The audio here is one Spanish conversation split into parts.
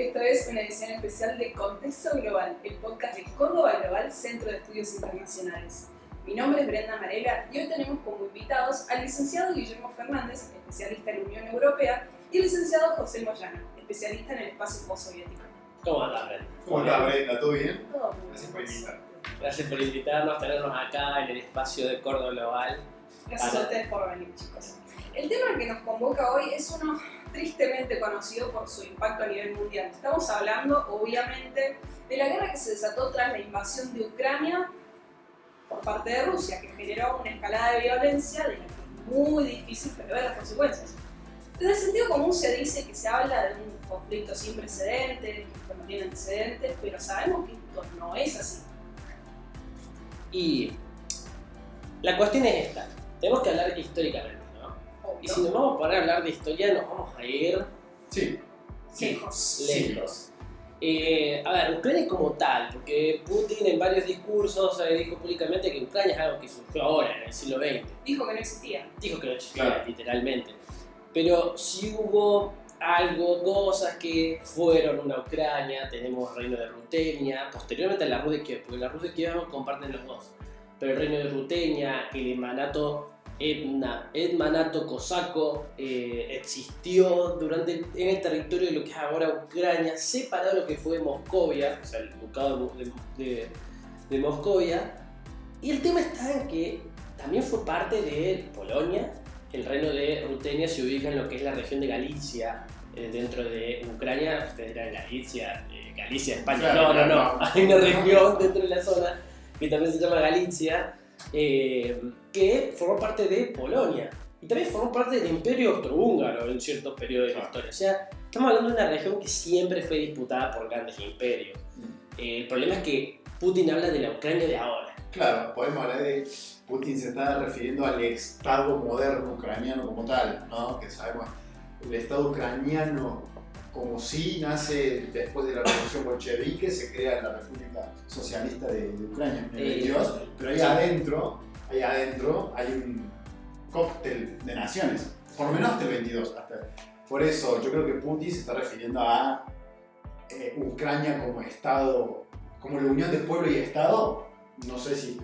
Esto es una edición especial de Contexto Global, el podcast de Córdoba Global, Centro de Estudios Internacionales. Mi nombre es Brenda Marela y hoy tenemos como invitados al licenciado Guillermo Fernández, especialista en la Unión Europea, y el licenciado José Moyano, especialista en el espacio postsoviético. ¿Cómo andás, Brenda? ¿Cómo estás, Brenda? ¿Todo bien? Todo muy Gracias bien, por por invitar. suerte. Gracias por invitarnos, tenernos acá en el espacio de Córdoba Global. Gracias a Para- ustedes por venir, chicos. El tema que nos convoca hoy es uno tristemente conocido por su impacto a nivel mundial. Estamos hablando, obviamente, de la guerra que se desató tras la invasión de Ucrania por parte de Rusia, que generó una escalada de violencia de la que es muy difícil prever las consecuencias. Desde el sentido común se dice que se habla de un conflicto sin precedentes, que no tiene antecedentes, pero sabemos que esto no es así. Y la cuestión es esta. Tenemos que hablar históricamente. Y si nos vamos a poner a hablar de historia, nos vamos a ir Sí. Lejos. lejos. Eh, a ver, Ucrania como tal, porque Putin en varios discursos eh, dijo públicamente que Ucrania es algo que surgió ahora, en el siglo XX. Dijo que no existía. Dijo que no existía, Claro. literalmente. Pero si hubo algo, cosas que fueron una Ucrania, tenemos Reino de Rutenia, posteriormente la Rus de Kiev, porque la Rus de Kiev comparten los dos. Pero el Reino de Rutenia, el Emanato, Etna, Etmanato cosaco eh, existió durante el- en el territorio de lo que es ahora Ucrania, separado de lo que fue Moscovia, o sea, el ducado de, de- de Moscovia. Y el tema está en que también fue parte de Polonia, el reino de Rutenia se ubica en lo que es la región de Galicia, eh, dentro de Ucrania, ustedes dirán Galicia, eh, Galicia, España, Claro, no, no, no, hay una región dentro de la zona que también se llama Galicia, eh, que formó parte de Polonia. Y también formó parte del Imperio Austrohúngaro en ciertos periodos de la Claro. historia. O sea, estamos hablando de una región que siempre fue disputada por grandes imperios. Eh, el problema es que Putin habla de la Ucrania de ahora. Claro, podemos hablar de. Putin se está refiriendo al Estado moderno ucraniano como tal, ¿no? Que sabemos, el Estado ucraniano, como si nace después de la revolución bolchevique, se crea la República Socialista de, de Ucrania en el Eh, 22, pero ahí adentro, ahí adentro hay un cóctel de naciones, por lo menos hasta el 22. Hasta, por eso yo creo que Putin se está refiriendo a eh, Ucrania como Estado, como la unión de pueblo y Estado, no sé si...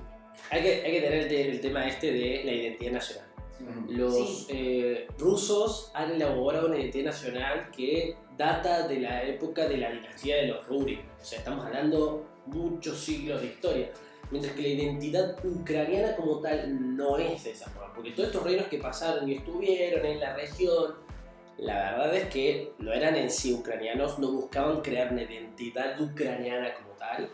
Hay que, hay que tener el, te- el tema este de la identidad nacional. Los Sí. eh, rusos han elaborado una identidad nacional que data de la época de la dinastía de los Rurik. O sea, estamos hablando muchos siglos de historia. Mientras que la identidad ucraniana como tal no es de esa forma. Porque todos estos reinos que pasaron y estuvieron en la región, la verdad es que no eran en sí ucranianos, no buscaban crear una identidad ucraniana como tal.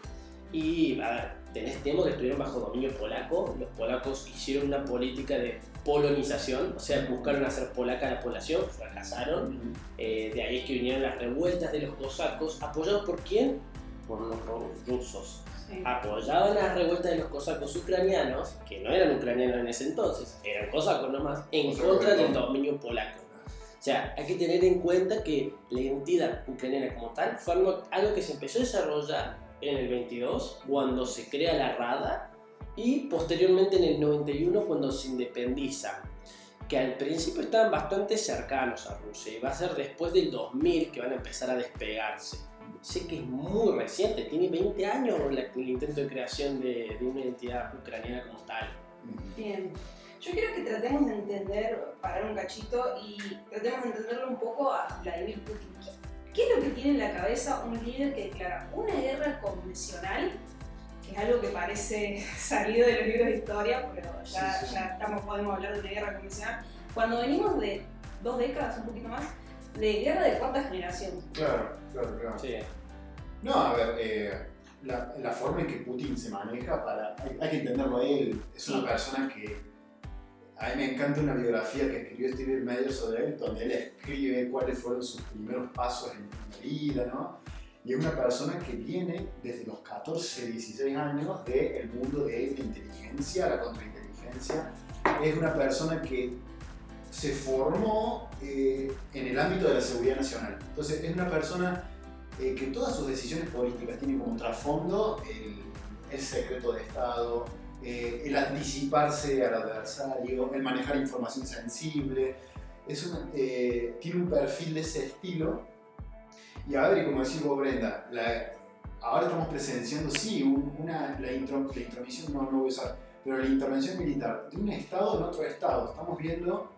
Y, a ver, tenés tiempo que estuvieron bajo dominio polaco, los polacos hicieron una política de polonización, o sea, buscaron hacer polaca la población, fracasaron. mm, Eh, de ahí es que vinieron las revueltas de los cosacos, apoyados por quién? Por los ru- rusos. Sí. Apoyaban las revueltas de los cosacos ucranianos, que no eran ucranianos en ese entonces, eran cosacos nomás, en Cosacos contra de del dominio polaco. O sea, hay que tener en cuenta que la identidad ucraniana como tal fue algo, algo que se empezó a desarrollar en el 22, cuando se crea la Rada, y posteriormente en el 91, cuando se independiza. Que al principio estaban bastante cercanos a Rusia, y va a ser después del 2000 que van a empezar a despegarse. Sé que es muy reciente, tiene 20 años el intento de creación de, de una identidad ucraniana como tal. Bien. Yo quiero que tratemos de entender, parar un cachito y tratemos de entenderlo un poco a Vladimir Putin. ¿Qué, qué es lo que tiene en la cabeza un líder que declara una guerra convencional, que es algo que parece salido de los libros de historia, pero ya, Sí, sí. ya estamos, podemos hablar de una guerra convencional, cuando venimos de dos décadas, un poquito más, de guerra de cuarta generación? Claro, claro, claro. Sí. No, a ver, eh, la, la forma en que Putin se maneja, para, hay, hay que entenderlo a él, es una persona que a mí me encanta una biografía que escribió Steven Meyer sobre él, donde él escribe cuáles fueron sus primeros pasos en la vida, ¿no? Y es una persona que viene desde los 14, 16 años del mundo de la inteligencia, la contrainteligencia. Es una persona que se formó eh, en el ámbito de la seguridad nacional. Entonces, es una persona eh, que todas sus decisiones políticas tienen como trasfondo el, el secreto de Estado, eh, el anticiparse al adversario, el manejar información sensible. Es eh, tiene un perfil de ese estilo Y a ver, y como decís vos, Brenda, la- ahora estamos presenciando, sí, un- una, la, intro, la intromisión no, no voy a usar, pero la intervención militar de un Estado en otro Estado. Estamos viendo,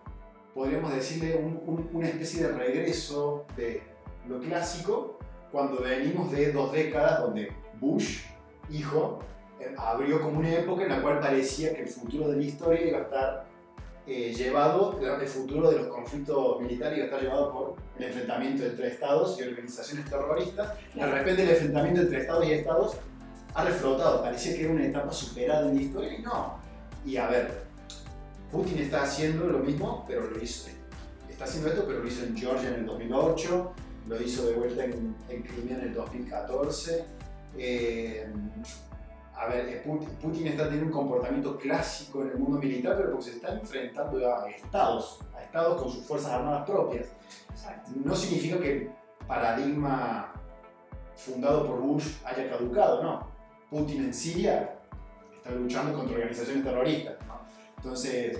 podríamos decirle, un- un- una especie de regreso de lo clásico cuando venimos de dos décadas donde Bush, hijo, eh, abrió como una época en la cual parecía que el futuro de la historia iba a estar eh, llevado, el futuro de los conflictos militares iba a estar llevado por el enfrentamiento entre estados y organizaciones terroristas. De repente el enfrentamiento entre estados y estados ha reflotado, parecía que era una etapa superada en la historia y no. Y a ver, Putin está haciendo lo mismo, pero lo hizo, está haciendo esto, pero lo hizo en Georgia en el 2008, lo hizo de vuelta en, en Crimea en el 2014. Eh, a ver, Putin, Putin está teniendo un comportamiento clásico en el mundo militar, pero porque se está enfrentando a estados, a estados con sus fuerzas armadas propias. Exacto. No significa que el paradigma fundado por Bush haya caducado, no. Putin en Siria está luchando contra organizaciones terroristas. ¿no? Entonces,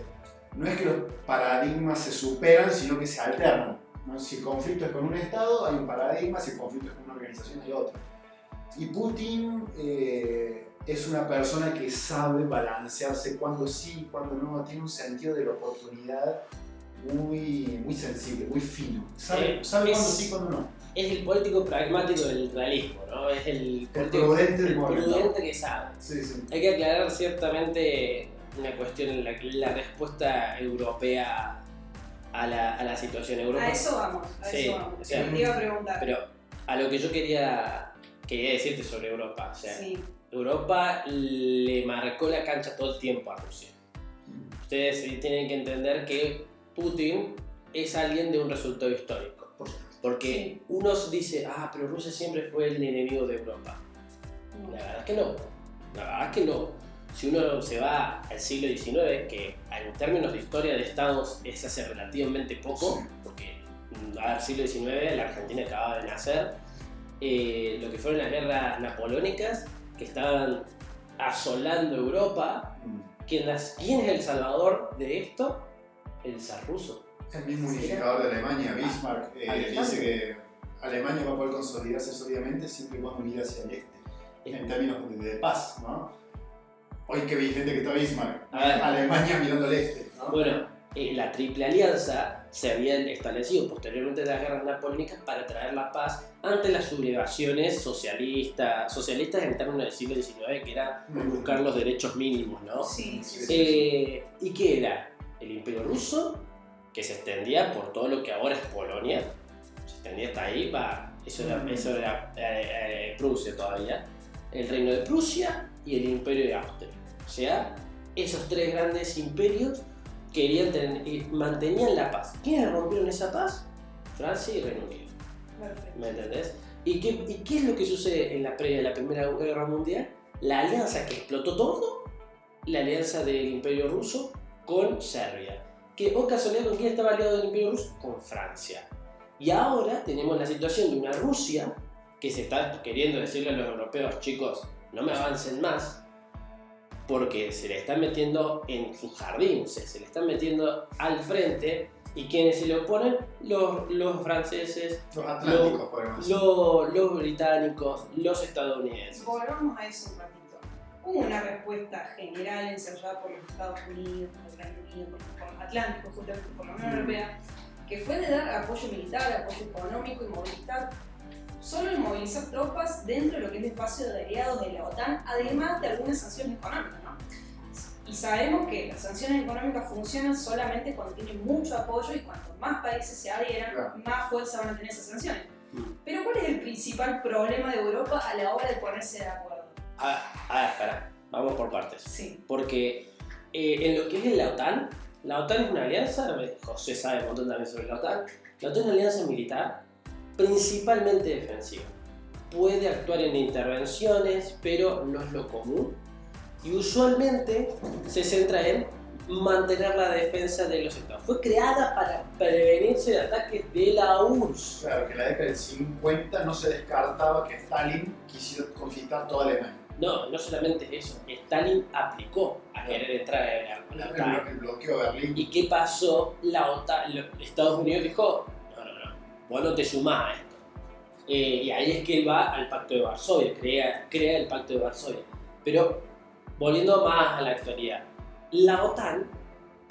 no es que los paradigmas se superan, sino que se alternan. ¿no? Si el conflicto es con un Estado, hay un paradigma, si el conflicto es con una organización, hay otro. Y Putin eh, es una persona que sabe balancearse cuando sí, cuando no, tiene un sentido de la oportunidad muy, muy sensible, muy fino. Sabe, Eh, sabe es- cuándo sí, cuándo no. Es el político pragmático del realismo, ¿no? Es el prudente del el momento. prudente que sabe. Sí, sí. Hay que aclarar ciertamente una cuestión en la que la respuesta europea a la, a la situación Europa. A eso vamos, a Sí, eso vamos. o sea, Te iba a preguntar. Pero a lo que yo quería, quería decirte sobre Europa, o sea, sí, Europa le marcó la cancha todo el tiempo a Rusia. Ustedes tienen que entender que Putin es alguien de un resultado histórico. Porque uno dice, ah, pero Rusia siempre fue el enemigo de Europa. La verdad es que no. La verdad es que no. Si uno se va al siglo XIX, que en términos de historia de estados es hace relativamente poco, porque mm, a ver, siglo XIX, la Argentina acababa de nacer, eh, lo que fueron las guerras napoleónicas, que estaban asolando Europa, Mm. ¿quién, las- quién es el salvador de esto? El zar ruso. El mismo unificador de Alemania, Ah, Bismarck, eh, dice que Alemania va a poder consolidarse sólidamente siempre y cuando mire hacia el este, en términos de, de paz, ¿no? Hoy qué vigente que está Bismarck, A ver. Alemania mirando al este, ¿no? Bueno, eh, la Triple Alianza se había establecido posteriormente de las guerras napoleónicas para traer la paz ante las sublevaciones socialistas, socialistas en términos del siglo XIX, que era buscar los derechos mínimos, ¿no? sí, sí, sí. Eh, ¿Y qué era? El Imperio Ruso, que se extendía por todo lo que ahora es Polonia, se extendía hasta ahí, va, eso era, Mm. eso era eh, eh, Prusia todavía, el Reino de Prusia y el Imperio de Austria. O sea, esos tres grandes imperios querían tener, mantenían la paz. ¿Quiénes rompieron esa paz? Francia y Reino Unido. Perfecto. ¿Me entendés? ¿Y qué, ¿Y qué es lo que sucede en la previa de la Primera Guerra Mundial? La alianza que explotó todo, la alianza del Imperio Ruso con Serbia. Que, o casualidad, ¿con quién estaba aliado el Imperio Ruso? Con Francia. Y ahora tenemos la situación de una Rusia que se está queriendo decirle a los europeos, chicos, no me avancen más, porque se le están metiendo en su jardín, o sea, se le están metiendo al frente, y quienes se le oponen, los, los franceses, Los los británicos, los estadounidenses. Volvamos a eso un ratito. Hubo una respuesta general ensayada por los Estados Unidos, por el Reino Unido, por, por los Atlánticos, justamente por la Unión Mm. Europea, que fue de dar apoyo militar, apoyo económico y movilizar, solo en movilizar tropas dentro de lo que es el espacio de aliados de la OTAN, además de algunas sanciones económicas. ¿no? Y sabemos que las sanciones económicas funcionan solamente cuando tienen mucho apoyo y cuanto más países se adhieran, más fuerza van a tener esas sanciones. Mm. Pero ¿cuál es el principal problema de Europa a la hora de ponerse de acuerdo? A, a ver, espera, vamos por partes. Sí, Porque eh, en lo que es la OTAN, la OTAN es una alianza, José sabe un montón también sobre la OTAN, la OTAN es una alianza militar principalmente defensiva. Puede actuar en intervenciones, pero no es lo común. Y usualmente se centra en mantener la defensa de los estados. Fue creada para prevenirse de ataques de la URSS. Claro, que en la década del 50 no se descartaba que Stalin quisiera conquistar toda Alemania. No, no solamente eso, Stalin aplicó a querer entrar a la, a la OTAN. el bloqueo Berlín. ¿Y qué pasó? La OTAN, Estados Unidos dijo, vos no te sumás a esto. Eh, y ahí es que él va al Pacto de Varsovia, crea, crea el Pacto de Varsovia. Pero volviendo más a la actualidad, la OTAN,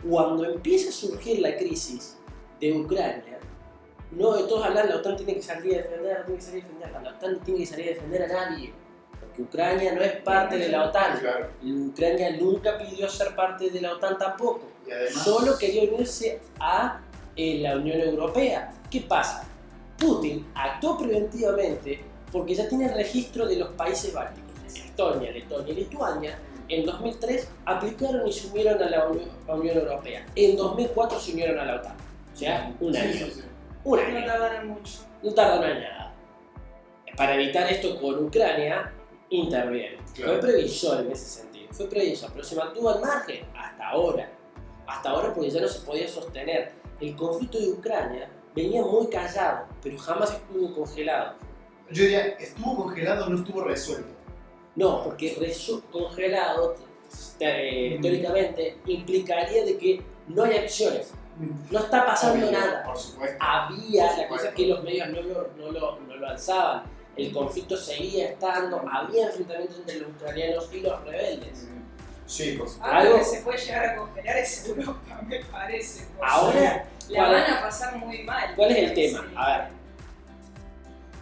cuando empieza a surgir la crisis de Ucrania, no de todos hablan, la OTAN tiene que salir a defender, tiene que salir a defender, la OTAN tiene que salir a defender a nadie, porque Ucrania no es parte de la OTAN. Claro. Ucrania nunca pidió ser parte de la OTAN tampoco. Y además, Solo quería unirse a eh, la Unión Europea. ¿Qué pasa? Putin actuó preventivamente porque ya tiene el registro de los países bálticos. Estonia, Letonia y Lituania en 2003 aplicaron y se unieron a la Unión Europea. En 2004 se unieron a la OTAN. O sea, un Sí, año. sí, sí. Un No año. tardaron mucho. No tardaron en nada. Para evitar esto con Ucrania, interviene. Claro. Fue previsor en ese sentido. Fue previsor, pero se mantuvo al margen hasta ahora. Hasta ahora porque ya no se podía sostener. El conflicto de Ucrania venía muy callado, pero jamás estuvo congelado. Yo diría, ¿estuvo congelado o no estuvo resuelto? No, porque congelado, eh, Mm. teóricamente, implicaría de que no hay acciones. No está pasando Obvio, nada. Por supuesto. había, Por la cosa es que los medios no lo, no lo, no lo alzaban. El conflicto seguía estando, había enfrentamientos entre los ucranianos y los rebeldes. Sí, supuesto. Algo que se puede llegar a congelar es Europa, me parece. Ahora, La ¿cuál- van a pasar muy mal. ¿cuál es el tema? A ver,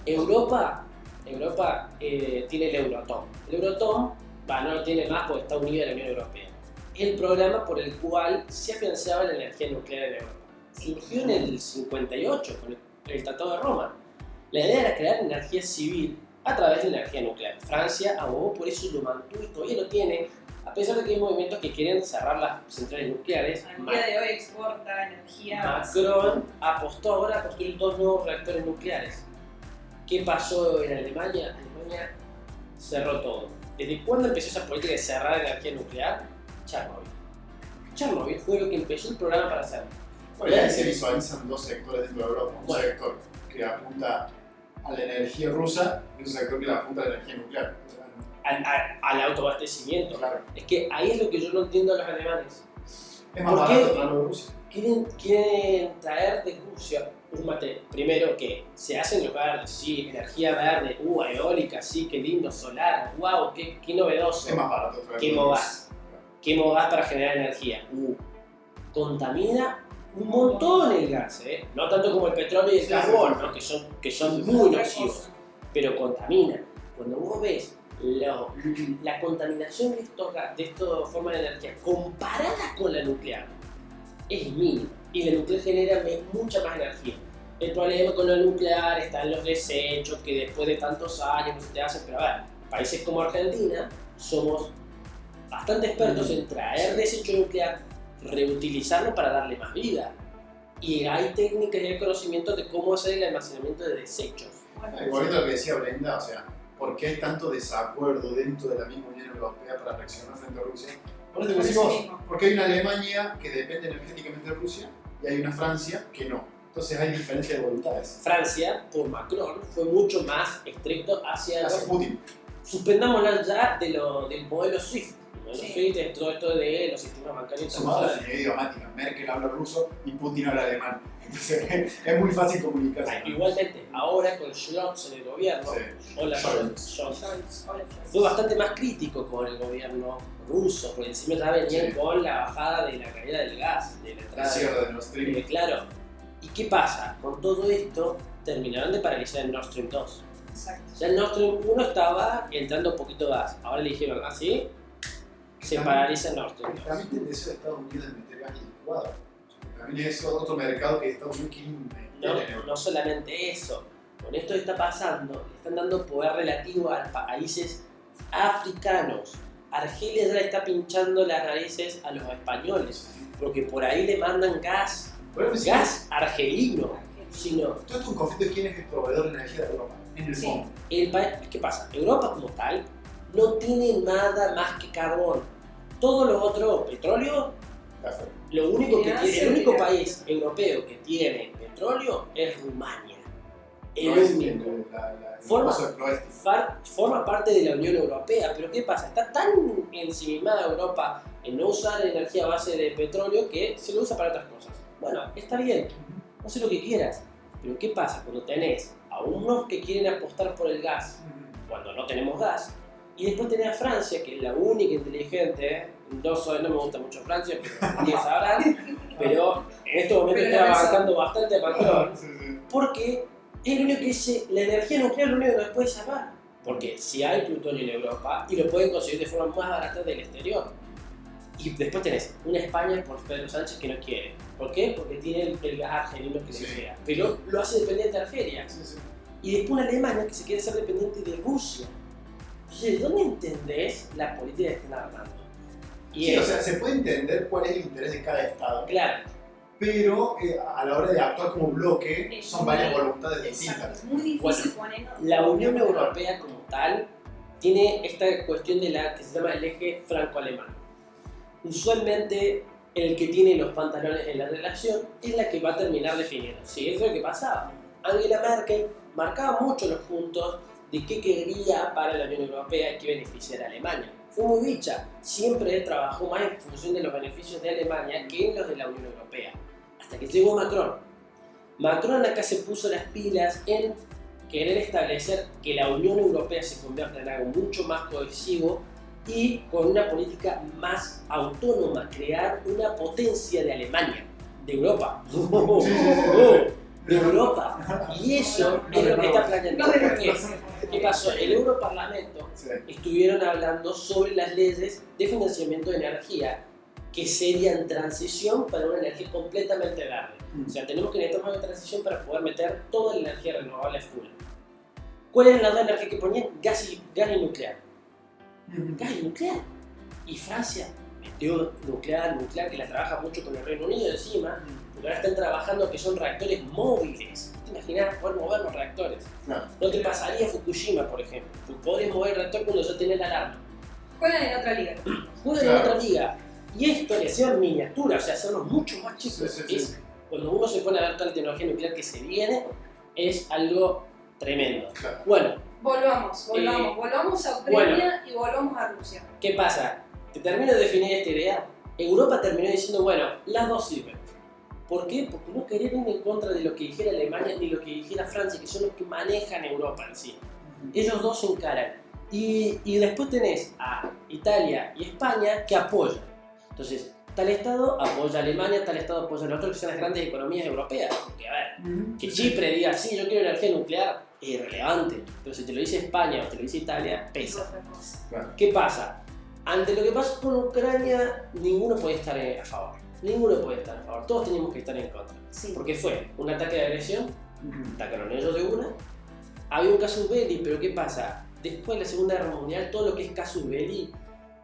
Europa, Europa eh, tiene el Euratom. El Euratom, va, no lo tiene más porque está unido a la Unión Europea. El programa por el cual se afianzaba la energía nuclear en Europa. Surgió en el 58 con el, el Tratado de Roma. La idea era crear energía civil a través de la energía nuclear. Francia abogó por eso y lo mantuvo y todavía lo tiene, a pesar de que hay movimientos que quieren cerrar las centrales nucleares. Al día de hoy exporta energía. Macron apostó ahora a construir dos nuevos reactores nucleares. ¿Qué pasó en Alemania? Alemania cerró todo. ¿Desde cuándo empezó esa política de cerrar energía nuclear? Chernobyl. Chernobyl fue lo que empezó el programa para hacerlo. Bueno, ya se visualizan dos sectores dentro de Europa. Un Bueno. sector que apunta a la energía rusa y un sector que apunta a la energía nuclear. Al, al- al autoabastecimiento. claro. Es que ahí es lo que yo no entiendo a los alemanes. Es más ¿Por qué? barato Rusia. Quieren, quieren traer de Rusia un. Primero que se hacen los verdes, sí, energía verde, uh, eólica, sí, qué lindo, solar, wow, qué, qué novedoso. Es más barato ¿Qué movás? Quemo gas para generar energía. Uh, contamina un montón el gas, ¿eh? No tanto como el petróleo y el Sí, carbón, sí, sí. ¿no? que son, que son muy nocivos, pero contamina. Cuando vos ves lo- la contaminación de estos de esta forma de energía comparada con la nuclear, es mínima. Y la nuclear genera mucha más energía. El problema con la nuclear está en los desechos que después de tantos años no se te hacen, pero a ver, países como Argentina somos bastante expertos en traer desecho nuclear, reutilizarlo para darle más vida. Y hay técnicas y hay conocimientos de cómo hacer el almacenamiento de desechos. Bueno, volviendo a lo que decía Brenda, o sea, ¿por qué hay tanto desacuerdo dentro de la misma Unión Europea para reaccionar frente a Rusia? Por eso decimos, porque hay una Alemania que depende energéticamente de Rusia y hay una Francia que no. Entonces hay diferencia de voluntades. Francia, por Macron, fue mucho más estricto hacia Hacia los... Putin. Suspendámosla ya de lo, del modelo SWIFT. El modelo Sí. SWIFT es todo esto de los sistemas bancarios la internacionales. afinidad idiomática. Merkel habla ruso y Putin habla alemán. Entonces es muy fácil comunicarse. Ah, Igualmente, ahora con en el gobierno, Sí. hola Scholz. fue bastante más crítico con el gobierno ruso, porque encima ya venían Sí. con la bajada de la caída del gas, de la entrada de cierre de Nord Stream. Eh, claro. ¿Y qué pasa? Con todo esto, terminaron de paralizar el Nord Stream 2. Exacto. Ya el Nord Stream 1 estaba entrando un poquito gas. Ahora le dijeron, así, se También- paraliza el Nord Stream 2. También de Estados Unidos de meter gas licuado. También es otro mercado que quiere meter en No, no solamente eso. Con esto que está pasando, le están dando poder relativo a países africanos. Argelia ya le está pinchando las narices a los españoles, porque por ahí le mandan gas, Pero es gas argelino. Sino, Todo esto es un conflicto de quién es el proveedor de energía de Europa, en el Sí. fondo. el ¿qué pasa? Europa como tal no tiene nada más que carbón. Todo lo otro, petróleo. Lo único que tiene, el único país europeo que tiene petróleo es Rumania. El No es único. la- la- Forma-. Far- forma parte de la Unión Europea, pero ¿qué pasa? Está tan ensimismada Europa en no usar energía a base de petróleo que se lo usa para otras cosas. Bueno, está bien, haz lo que quieras, pero ¿qué pasa cuando tenés a unos que quieren apostar por el gas cuando no tenemos gas, y después tenés a Francia, que es la única inteligente, no, soy, no me gusta mucho Francia, pero ni sabrán, pero en este momento Pero está avanzando bastante a Macron, Sí, sí. porque es el único que dice, la energía nuclear es lo único que nos puede salvar. Porque si hay plutonio en Europa y lo pueden conseguir de forma más barata del exterior. Y después tenés una España por Pedro Sánchez que no quiere. ¿Por qué? Porque tiene el, gas argelino que Sí. se sea. Pero lo hace dependiente de Argelia. Sí, sí. Y después una Alemania que se quiere ser dependiente de Rusia. Entonces, ¿de dónde entendés la política que están armando? Y Sí, es, o sea, se puede entender cuál es el interés de cada estado, claro, pero eh, a la hora de actuar como bloque Es son varias voluntades distintas. es muy difícil poner. la Unión Europea como tal tiene esta cuestión de la que se llama el eje franco-alemán. Usualmente el que tiene los pantalones en la relación es la que va a terminar definiendo. Sí, eso es lo que pasaba. Angela Merkel marcaba mucho los puntos de qué quería para la Unión Europea y qué beneficiara a Alemania. Fue muy dicha, siempre trabajó más en función de los beneficios de Alemania que en los de la Unión Europea. Hasta que llegó Macron. Macron acá se puso las pilas en querer establecer que la Unión Europea se convierta en algo mucho más cohesivo y con una política más autónoma, crear una potencia de Alemania, de Europa. Sí, sí, sí. de Europa. Y eso es lo que está planeando. No de ¿Por qué? ¿Qué pasó? El Europarlamento Sí. estuvieron hablando sobre las leyes de financiamiento de energía que serían transición para una energía completamente verde. O sea, tenemos que necesitar una transición para poder meter toda la energía renovable a full. ¿Cuál era la otra energía que ponían? Gas y, gas y nuclear. Gas y nuclear. Y Francia metió nuclear, nuclear, que la trabaja mucho con el Reino Unido encima, ahora están trabajando que son reactores móviles. ¿Te imaginas poder mover los reactores? Claro. No te pasaría Fukushima, por ejemplo. Tú podés mover el reactor cuando ya tenés la alarma. Juegan en otra liga. Juegan en otra liga. Y esto le hacían miniatura, o sea, hacerlos mucho más chicos. Sí, sí, Es- sí. cuando uno se pone a ver toda la tecnología nuclear que se viene, es algo tremendo. Claro. Bueno, Volvamos, volvamos, Eh, volvamos a Ucrania y volvamos a Rusia. ¿qué pasa? Te termino de definir esta idea. Europa terminó diciendo, bueno, las dos sirven. ¿Por qué? Porque no querían ir en contra de lo que dijera Alemania ni lo que dijera Francia, que son los que manejan Europa en sí. Ellos dos se encaran. Y, y después tenés a Italia y España que apoyan. Entonces, tal Estado apoya a Alemania, tal Estado apoya al otro, que son las grandes economías europeas. Porque, a ver, que Chipre diga, sí, yo quiero energía nuclear, es irrelevante. Pero si te lo dice España o te lo dice Italia, Es pesa. ¿Qué pasa? Ante lo que pasó con Ucrania, ninguno puede estar eh, a favor. Ninguno puede estar a favor. Todos teníamos que estar en contra. Sí. Porque fue un ataque de agresión, atacaron ellos de una. Había un casus belli, pero ¿qué pasa? Después de la Segunda Guerra Mundial, todo lo que es casus belli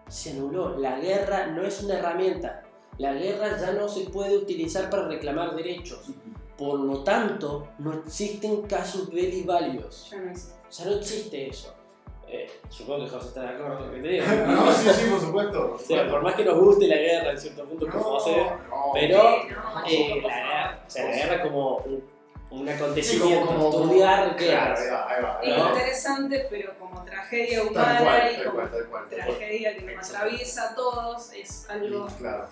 se anuló. La guerra no es una herramienta. La guerra ya no se puede utilizar para reclamar derechos. Por lo tanto, no existen casus belli válidos. Ya no existe. Ya no existe eso. Eh, supongo que José está de acuerdo con lo que te digo. No, sí, sí, por supuesto. O sea, por más que nos guste la guerra en cierto punto como José, no. pero Sí, no, eh, la, guerra, o sea, la guerra como un, un Sí, acontecimiento, como, como, estudiar Claro, guerras. ahí va, ahí va. ahí Es va. interesante, pero como tragedia humana cual, y como cual, tal cual. tal cual. tragedia que nos atraviesa a todos, es algo Claro,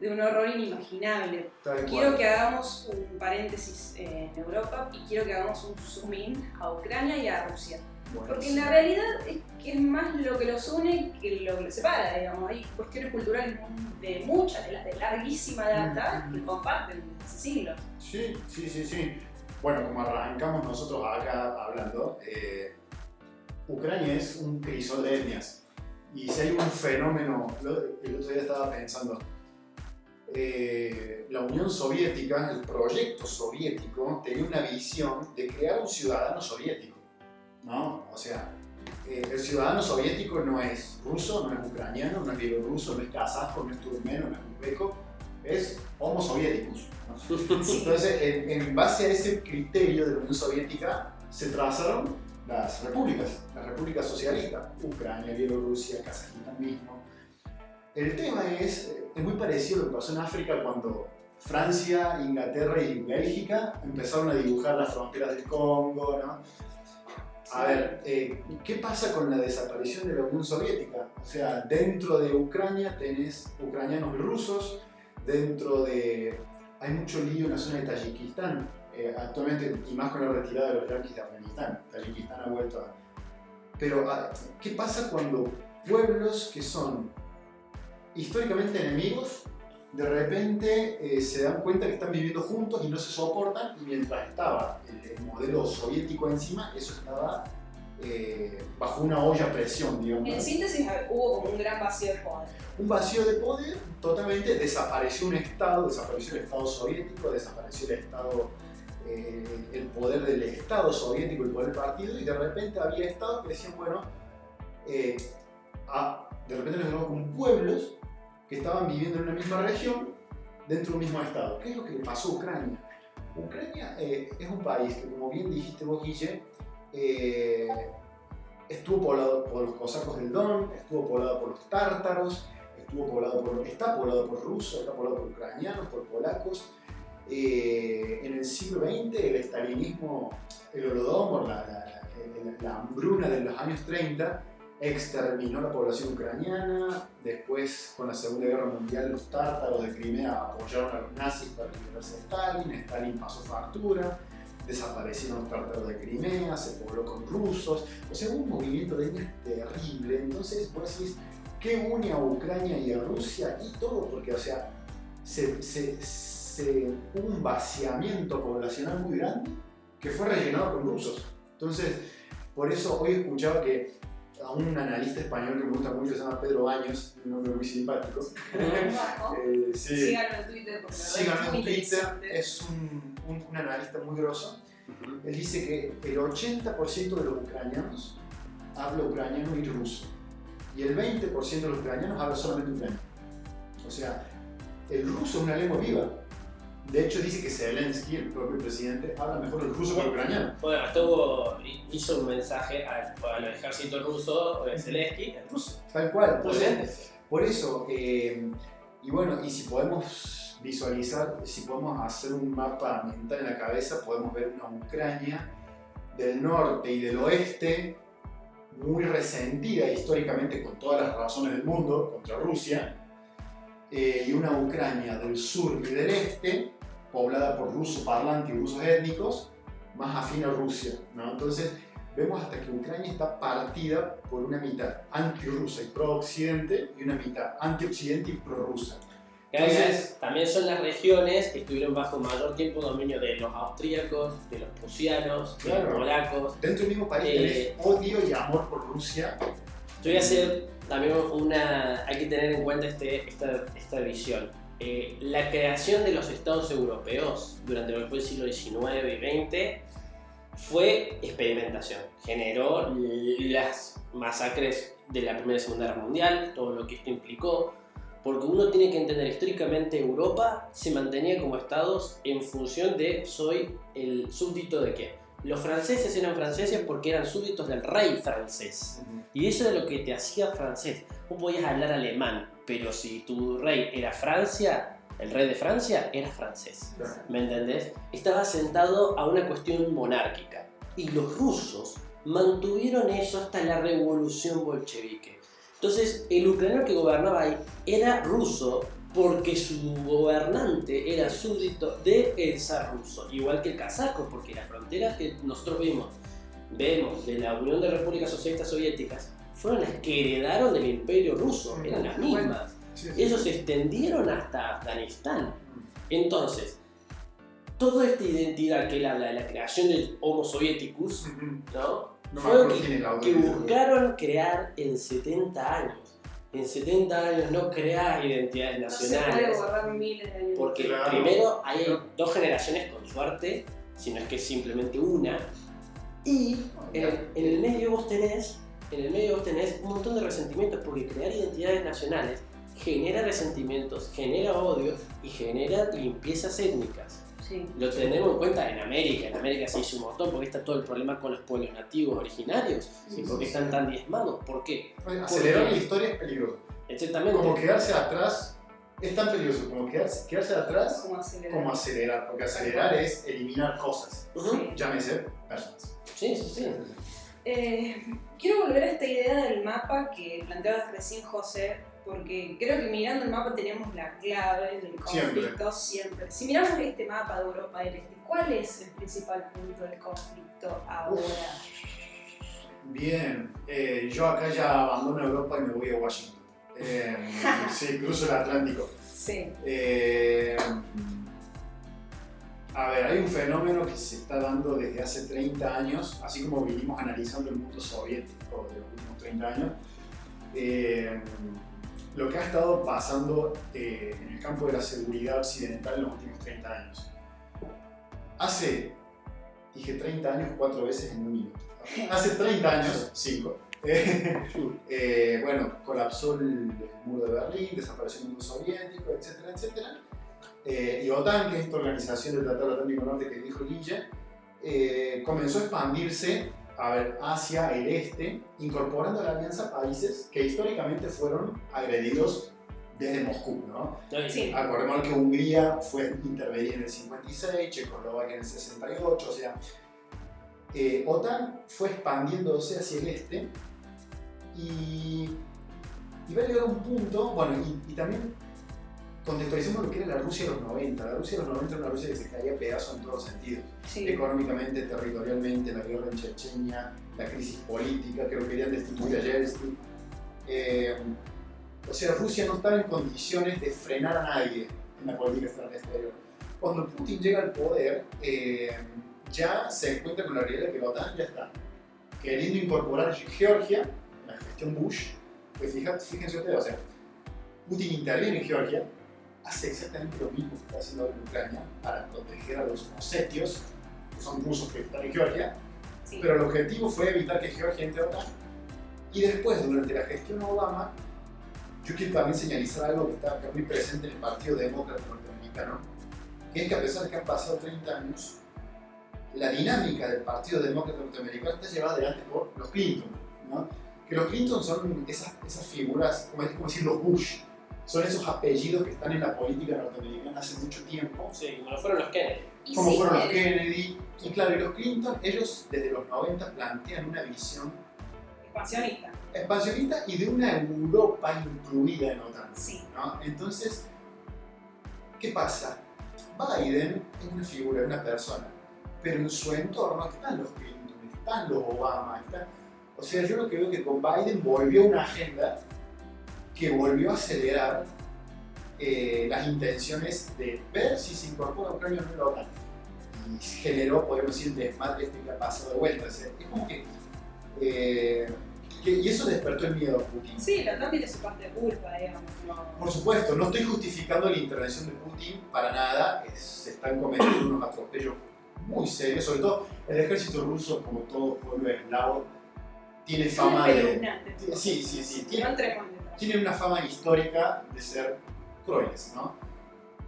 de un horror inimaginable. tal Quiero cual. que hagamos un paréntesis eh, en Europa y quiero que hagamos un zoom in a Ucrania y a Rusia. Porque la realidad es que es más lo que los une que lo que los separa, digamos. Hay cuestiones culturales de mucha, de, la- de larguísima data que comparten hace siglos. Sí, sí, sí, sí. Bueno, como arrancamos nosotros acá hablando, eh, Ucrania es un crisol de etnias. Y si hay un fenómeno, el otro día estaba pensando, eh, la Unión Soviética, el proyecto soviético, tenía una visión de crear un ciudadano soviético. ¿No? O sea, eh, el ciudadano soviético no es ruso, no es ucraniano, no es bielorruso, no es kazajo, no es turmeno, no es uzbeco, es homo soviéticus. ¿no? Entonces, en, en base a ese criterio de la Unión Soviética, se trazaron las repúblicas, las repúblicas socialistas, Ucrania, Bielorrusia, Kazajistán mismo. El tema es, eh, es muy parecido a lo que pasó en África cuando Francia, Inglaterra y Bélgica empezaron a dibujar las fronteras del Congo, ¿no? A ver, eh, ¿qué pasa con la desaparición de la Unión Soviética? O sea, dentro de Ucrania tenés ucranianos rusos, dentro de hay mucho lío en la zona de Tayikistán, eh, actualmente, y más con la retirada de los yanquis de Afganistán. Tayikistán ha vuelto a... Pero, ¿qué pasa cuando pueblos que son históricamente enemigos, de repente eh, se dan cuenta que están viviendo juntos y no se soportan, y mientras estaba el, el modelo soviético encima, eso estaba eh, bajo una olla a presión, digamos. En síntesis, hubo como un gran vacío de poder. Un vacío de poder, totalmente desapareció un Estado, desapareció el Estado soviético, desapareció el Estado, eh, el poder del Estado soviético, el poder del partido, y de repente había Estados que decían, bueno, eh, a- de repente nos encontramos con pueblos estaban viviendo en una misma región dentro de un mismo Estado. ¿Qué es lo que le pasó a Ucrania? Ucrania eh, es un país que, como bien dijiste vos, Guille, eh, estuvo poblado por los cosacos del Don, estuvo poblado por los tártaros, estuvo poblado por, está poblado por rusos, está poblado por ucranianos, por polacos. Eh, en el siglo XX el estalinismo, el holodomor, la- la hambruna de los años 30 exterminó la población ucraniana, después con la Segunda Guerra Mundial los tártaros de Crimea apoyaron a los nazis para liberarse de Stalin, Stalin pasó factura, desaparecieron los tártaros de Crimea, se pobló con rusos, o sea, un movimiento de etnias terrible, entonces vos decís, ¿qué une a Ucrania y a Rusia? Y todo, porque, o sea, se, se- se- hubo un vaciamiento poblacional muy grande que fue rellenado con rusos. Entonces, por eso hoy escuchaba que a un analista español que me gusta mucho, se llama Pedro Baños, un hombre muy simpático. Eh, sí, Síganlo en Twitter porque síganlo es en muy Twitter, interesante. es un, un- un analista muy grosso. Él dice que el 80% de los ucranianos habla ucraniano y ruso. Y el 20% de los ucranianos habla solamente ucraniano. O sea, el ruso es una lengua viva. De hecho, dice que Zelensky, el propio presidente, habla mejor el ruso que el ucraniano. Bueno, estuvo, hizo un mensaje al, al ejército ruso, de Zelensky, en ruso. Tal cual. Obviamente. Por eso, eh, y bueno, y si podemos visualizar, si podemos hacer un mapa mental en la cabeza, podemos ver una Ucrania del norte y del oeste muy resentida históricamente con todas las razones del mundo contra Rusia, eh, y una Ucrania del sur y del este, poblada por rusos parlantes y rusos étnicos, más afín a Rusia. ¿no? Entonces, vemos hasta que Ucrania está partida por una mitad anti-rusa y pro-occidente y una mitad anti-occidente y además Entonces- también son las regiones que estuvieron bajo mayor tiempo dominio de los austríacos, de los prusianos, de Claro. los polacos. Dentro del mismo país Eh, tenés odio y amor por Rusia. Yo voy a hacer también una. Hay que tener en cuenta este, esta, esta visión. Eh, la creación de los estados europeos durante lo que fue el siglo XIX y XX fue experimentación. Generó las masacres de la Primera y Segunda Guerra Mundial, todo lo que esto implicó. Porque uno tiene que entender históricamente Europa se mantenía como estados en función de soy el súbdito de qué. Los franceses eran franceses porque eran súbditos del rey francés. Y eso es lo que te hacía francés. Vos podías hablar alemán, pero si tu rey era Francia, el rey de Francia era francés. ¿Me entendés? Estaba sentado a una cuestión monárquica. Y los rusos mantuvieron eso hasta la revolución bolchevique. Entonces, el ucraniano que gobernaba ahí era ruso porque su gobernante era súbdito del zar ruso, igual que el casaco, porque las fronteras que nosotros vimos, vemos de la Unión de Repúblicas Socialistas Soviéticas, fueron las que heredaron del Imperio Ruso, eran las mismas. Sí, sí. Ellos se extendieron hasta Afganistán. Entonces, toda esta identidad que él habla de la creación del Homo Soviéticus, Ujú. ¿no? No me Fue acuerdo que, que buscaron crear en 70 años. En 70 años no creas identidades No se puede nacionales. guardar miles de años. porque Claro. primero hay dos generaciones con suerte, si no es que es simplemente una. Y en, en el medio vos tenés, en el medio vos tenés un montón de resentimientos, porque crear identidades nacionales genera resentimientos, genera odio y genera limpiezas étnicas. Sí. Lo tenemos en cuenta en América, en América se hizo un montón porque está todo el problema con los pueblos nativos originarios y Sí, porque sí, están sí. tan diezmados. ¿Por qué? Acelerar porque- la historia es peligroso. Exactamente. Como quedarse atrás es tan peligroso como quedarse, quedarse atrás ¿Cómo acelerar? como acelerar. Porque acelerar es eliminar cosas. Ujú. Sí. Llámese personas. Sí, sí, sí. Eh, quiero volver a esta idea del mapa que planteabas recién, José, porque creo que mirando el mapa tenemos la clave del conflicto siempre. Si miramos este mapa de Europa del Este, ¿cuál es el principal punto del conflicto ahora? Bien, eh, yo acá ya abandono Europa y me voy a Washington. Eh, sí, cruzo el Atlántico. Sí. Eh, a ver, hay un fenómeno que se está dando desde hace 30 años, así como vinimos analizando el mundo soviético de los últimos 30 años. Eh, lo que ha estado pasando eh, en el campo de la seguridad occidental en los últimos 30 años. Hace, dije 30 años cuatro veces en un minuto. Hace 30 años, 5. Eh, bueno, colapsó el muro de Berlín, desapareció el mundo soviético, etcétera, etcétera. Eh, y OTAN, que es esta organización del Tratado Atlántico Norte que dijo Guille, eh, comenzó a expandirse a ver, hacia el este, incorporando a la alianza países que históricamente fueron agredidos desde Moscú. ¿no? Sí. Acordémonos que Hungría fue intervenida en el 56, Checoslovaquia en el 68, o sea, eh, OTAN fue expandiéndose hacia el este y, y va a llegar a un punto, bueno, y, y también contextualicemos lo que era la Rusia de los 90. La Rusia de los 90 era una Rusia que se caía a pedazos en todos sentidos. Sí. Económicamente, territorialmente, la guerra en Chechenia, la crisis política, que lo querían destituir a Yeltsin. Eh, o sea, Rusia no estaba en condiciones de frenar a nadie en la política exterior. Cuando Putin llega al poder, eh, ya se encuentra con la realidad de que la OTAN ya está queriendo incorporar Georgia, en la gestión Bush, pues fíjense ustedes, o sea, Putin interviene en Georgia, hace exactamente lo mismo que está haciendo en Ucrania para proteger a los osetios, que son rusos que están en Georgia, Sí. pero el objetivo fue evitar que Georgia entre a OTAN. Y después, durante la gestión Obama, yo quiero también señalizar algo que está muy presente en el Partido Demócrata Norteamericano, que es que a pesar de que han pasado 30 años, la dinámica del Partido Demócrata Norteamericano está llevada adelante por los Clinton. ¿no? Que los Clinton son esas, esas figuras, como, como decir los Bush, son esos apellidos que están en la política norteamericana hace mucho tiempo, Sí, como fueron los Kennedy. Como sí, fueron los el- Kennedy. Y claro, y los Clinton, ellos desde los 90 plantean una visión expansionista. expansionista y de una Europa incluida en OTAN. Sí. ¿no? Entonces, ¿qué pasa? Biden es una figura, es una persona, pero en su entorno están los Clinton, están los Obama, están... O sea, yo lo que veo que con Biden volvió una agenda que volvió a acelerar eh, las intenciones de ver si se incorpora Ucrania o no. Y generó, podemos decir, desmadre este que ha pasado de vuelta. Sea, es como que, eh, que- Y eso despertó el miedo a Putin. Sí, la OTAN tiene su parte de culpa, digamos. no- Por supuesto, no estoy justificando la intervención de Putin para nada, es- se están cometiendo unos atropellos muy serios, sobre todo el ejército ruso, como todo pueblo eslavo, tiene fama de... Sí, sí, sí, tiene. Tienen una fama histórica de ser crueles, ¿no?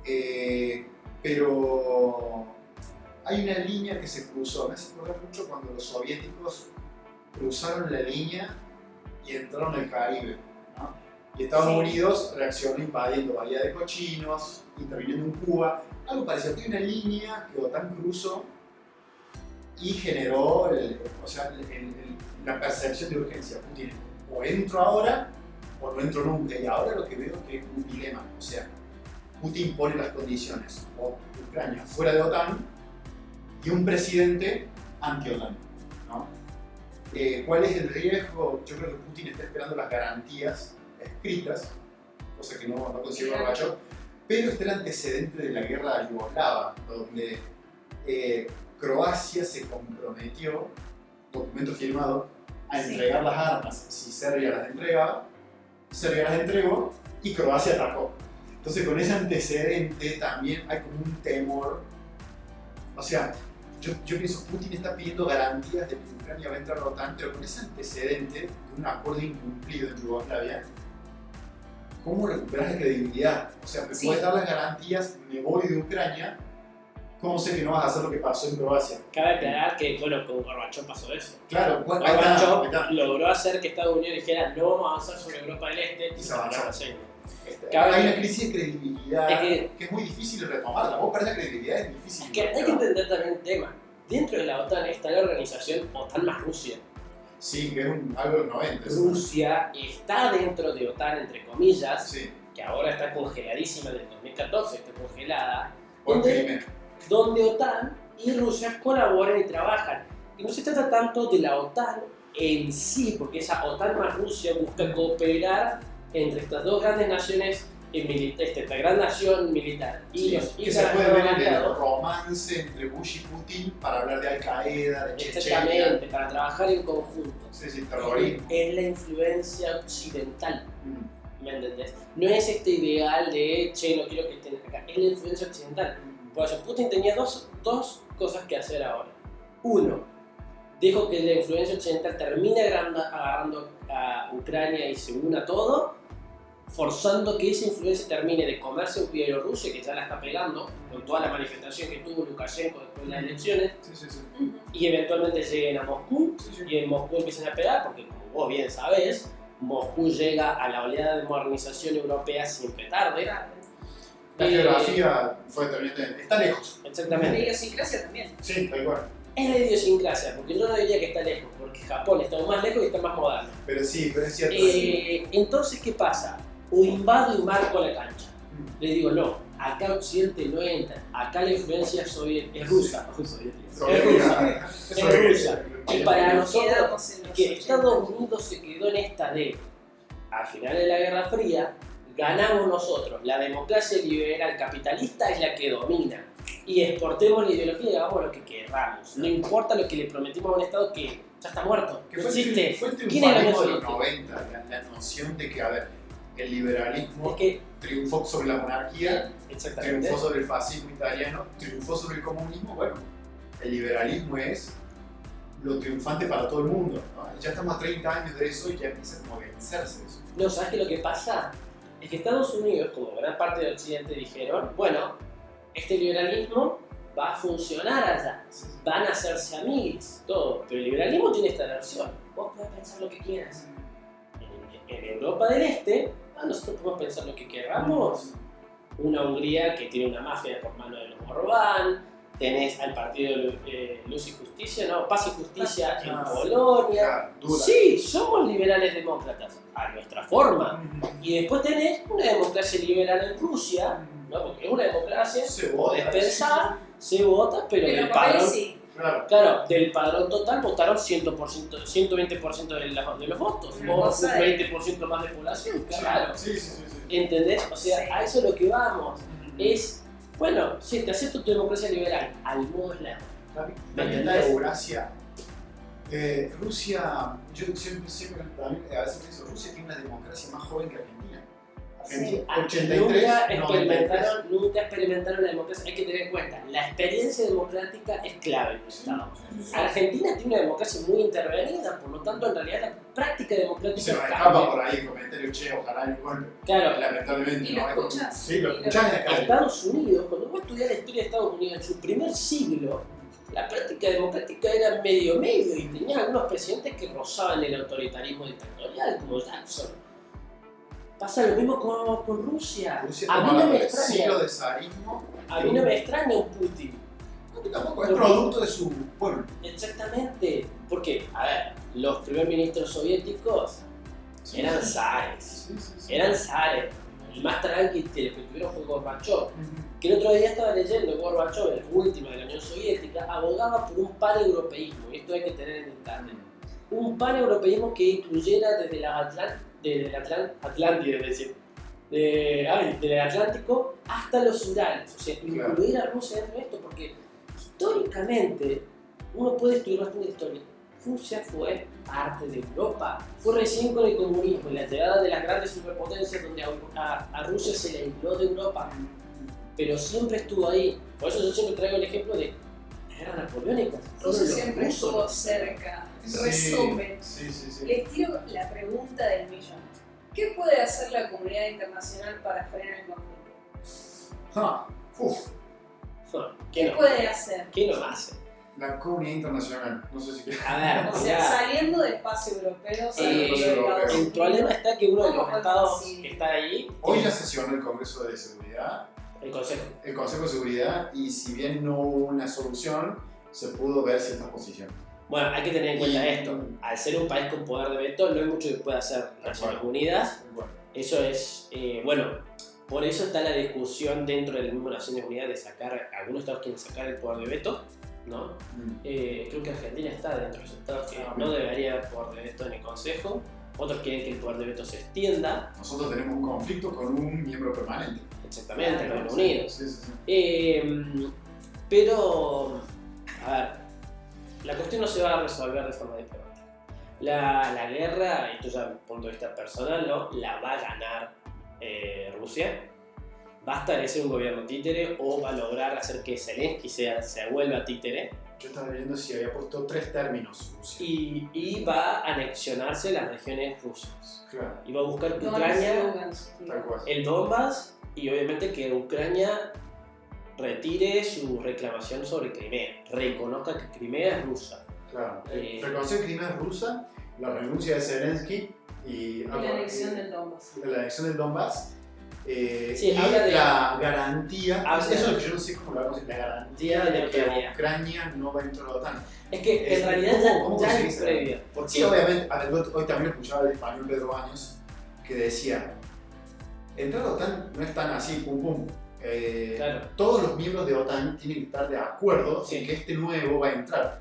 Eh, pero hay una línea que se cruzó, me hace acordar mucho cuando los soviéticos cruzaron la línea y entraron al Caribe, ¿no? Y Estados Sí. Unidos reaccionó invadiendo Bahía de Cochinos, interviniendo en Cuba, algo parecido. Hay una línea que OTAN cruzó y generó el- o sea, el- el- la percepción de urgencia. Putin, o entro ahora o no entro nunca. Y ahora lo que veo es que es un dilema. O sea, Putin pone las condiciones, o Ucrania fuera de OTAN y un presidente anti-OTAN. ¿no? Eh, ¿Cuál es el riesgo? Yo creo que Putin está esperando las garantías escritas, cosa que no, no consiguió Gorbachev, pero está el antecedente de la guerra yugoslava, donde eh, Croacia se comprometió, documento firmado, a Sí. entregar las armas si Serbia las entregaba, Serbia las entregó y Croacia atacó. Entonces con ese antecedente también hay como un temor, o sea, yo, yo pienso Putin está pidiendo garantías de que Ucrania va a entrar a la OTAN, pero con ese antecedente de un acuerdo incumplido en Yugoslavia, ¿cómo recuperas la credibilidad? O sea, me Sí. puedes dar las garantías, me voy de Ucrania, ¿cómo sé que no vas a hacer lo que pasó en Croacia? Cabe aclarar que, bueno, con Gorbachev pasó eso. Claro, bueno, está, está. logró hacer que Estados Unidos dijera no vamos a avanzar sobre Europa del Este Y se avanzó. Este, Cabe- hay una crisis de credibilidad Es que, que- es muy difícil retomarla. Vos perdés la credibilidad, es difícil. Es que hay que entender también un tema. Dentro de la OTAN está la organización OTAN más Rusia. Sí, que es un, algo de los 90. ¿no? Rusia está dentro de OTAN, entre comillas, Sí, que ahora está congeladísima desde el 2014, está congelada, por. Crimea. Donde OTAN y Rusia colaboran y trabajan. Y no se trata tanto de la OTAN en sí, porque esa OTAN más Rusia busca cooperar entre estas dos grandes naciones, mili- este, esta gran nación militar y Sí, los que se puede ver en el romance entre Bush y Putin para hablar de Al Qaeda, de Chechenia. exactamente, para trabajar en conjunto. Sí, sí, terrorismo. Es la influencia occidental. Mm. ¿Me entendés? No es este ideal de, che, no quiero que estén acá. Es la influencia occidental. Por eso, Putin tenía dos, dos cosas que hacer ahora. Uno, dijo que la influencia occidental termine agarrando, agarrando a Ucrania y se una todo, forzando que esa influencia termine de comerse Bielorrusia, que ya la está pegando, con toda la manifestación que tuvo Lukashenko después de las elecciones, Sí, sí, sí. Ujú. y eventualmente lleguen a Moscú, Sí, sí. y en Moscú empiezan a pegar, porque como vos bien sabés, Moscú llega a la oleada de modernización europea siempre tarde. La Eh, geografía fue determinante. Está lejos. La Exactamente. idiosincrasia también. Sí, tal cual. Es la idiosincrasia, porque yo no diría que está lejos, porque Japón está más lejos y está más moderno. Pero sí, pero es cierto. Eh, entonces, ¿qué pasa? O invado y marco la cancha. Mm. Le digo, no, acá Occidente no entra, acá la influencia soviética es rusa. Soviética. Es rusa. Es rusa. Y para nosotros, que 80. Estados Unidos se quedó en esta de, al final de la Guerra Fría, ganamos nosotros, la democracia liberal capitalista es la que domina. Y exportemos la ideología y hagamos lo que queramos. No importa lo que le prometimos a un Estado que ya está muerto. Que No fue, existe. fue ¿Quién el los 90, la, la noción de que, a ver, el liberalismo Es que, triunfó sobre la monarquía, triunfó sobre el fascismo italiano, triunfó sobre el comunismo. Bueno, el liberalismo es lo triunfante para todo el mundo. ¿no? Ya estamos a 30 años de eso y ya empieza como a vencerse eso. No, ¿sabes qué lo que pasa? Es que Estados Unidos, como gran parte del Occidente, dijeron, bueno, este liberalismo va a funcionar allá. Van a hacerse amigos, todo. Pero el liberalismo tiene esta versión. Vos podés pensar lo que quieras. En, en Europa del Este, ah, nosotros podemos pensar lo que queramos. Una Hungría que tiene una mafia por mano de los Orbán. Tenés al partido de eh, Luz y Justicia, no, Paz y Justicia en Ah, Polonia. Dura. Sí, somos liberales demócratas, a nuestra forma. Y después tenés una democracia liberal en Rusia, ¿no? porque es una democracia, Se podés vota, pensar, se vota, pero Pero del padrón sí. Claro. Claro, del padrón total votaron 100%, 120% de, la- de los votos, o un cosa de- 20% más de población, claro. Sí, sí, sí. sí. ¿Entendés? O sea, Sí. a eso es lo que vamos. Es, bueno, sí, te acepto tu democracia liberal, al modo eslavo. También, ¿Me también la? Eurasia. Eh, Rusia, yo siempre, siempre a veces pienso, Rusia tiene una democracia más joven que Argentina. Argentina, Ah, 83, nunca 93. experimentaron, nunca experimentaron la democracia. Hay que tener en cuenta, la experiencia democrática es clave en un Estado. Argentina tiene una democracia muy intervenida, por lo tanto, en realidad la práctica democrática Se nos cambia. escapa por ahí el comentario, che, ojalá el golpe. Claro, Lamentablemente ¿Y lo no. es como- escuchás? Sí, lo ¿Y escuchás en la calle. Estados Unidos, cuando vos estudiás la historia de Estados Unidos en su primer siglo, la práctica democrática era medio medio y tenía algunos presidentes que rozaban el autoritarismo dictatorial, como Jackson. Pasa lo mismo con, con Rusia. Rusia A mí no me extraña. de zarismo. A mí no me extraña un Putin. No, tampoco es producto de su pueblo. Exactamente. Porque, a ver, los primer ministros soviéticos eran zares. Sí, sí, sí. Eran zares. El más tranqui de los que tuvieron fue Gorbachev. que el otro día estaba leyendo Gorbachev, el último de la Unión Soviética, abogaba por un paneuropeísmo, y esto hay que tener en internet. Un paneuropeísmo que incluyera desde la Atlant desde el Atlant Atlántida, es decir, de, ay, del Atlántico hasta los Urales, o sea, Claro. incluir a Rusia dentro de esto, porque históricamente uno puede estudiar bastante historia. Rusia fue parte de Europa. Fue recién con el comunismo y la llegada de las grandes superpotencias donde a, a- a Rusia se le aisló de Europa pero siempre estuvo ahí. Por eso yo siempre traigo el ejemplo de las guerras napoleónicas. Rusia siempre estuvo cerca. Sí, Resumen. Sí, sí, sí. Les tiro la pregunta del millón. ¿Qué puede hacer la comunidad internacional para frenar el conflicto? Ah, uf, ¿Qué ¿Qué no? puede hacer? ¿Qué no hace? la comunidad internacional. No sé si. A ver, O sea, saliendo del espacio europeo, saliendo eh, Estados el problema está que uno de los ¿Cómo estados que está ahí, Hoy ya sesionó el Congreso de Seguridad, el Consejo. el Consejo de Seguridad, y si bien no hubo una solución, se pudo ver ciertas posiciones. Bueno, hay que tener en cuenta Y- esto. Al ser un país con poder de veto, no hay mucho que pueda hacer Naciones. Unidas. Bueno, Eso es, eh, bueno, por eso está la discusión dentro del mismo Naciones Unidas de sacar, algunos estados quieren sacar el poder de veto, ¿no? mm. Eh, creo que Argentina está dentro de esos estados que Ah, no debería haber poder de veto en el Consejo. Otros quieren que el poder de veto se extienda, Nosotros tenemos un conflicto con un miembro permanente. exactamente, Reino Sí, Unido. Sí, sí, sí. Eh, pero, a ver, la cuestión no se va a resolver de forma diplomática. La, la guerra, esto ya desde mi punto de vista personal, ¿no? la va a ganar eh, Rusia. Va a establecer un gobierno títere o va a lograr hacer que Zelensky sea, se vuelva títere Yo estaba leyendo si había puesto tres términos. Rusia. y, y va a anexionarse las regiones rusas. Claro, Y va a buscar que Ucrania, el Donbass y obviamente que Ucrania retire su reclamación sobre Crimea, reconozca que Crimea es rusa. Claro. Eh, Reconocer que Crimea es rusa, la renuncia de Zelensky y, Y la anexión del Donbass. la anexión del Donbass. eh, Sí, y habla de- la garantía, Habla eso de- yo no sé cómo lo vamos a decir, la garantía de de que Ucrania. Ucrania no va dentro de la OTAN. Es que Eh, en realidad ¿cómo- ya, cómo ya conseguís es previa. Porque Sí, obviamente, a ver, hoy hoy también escuchaba el español Pedro Baños que decía, entrar a la OTAN no es tan así, pum pum. Eh, Claro. Todos los miembros de OTAN tienen que estar de acuerdo Sí. en que este nuevo va a entrar.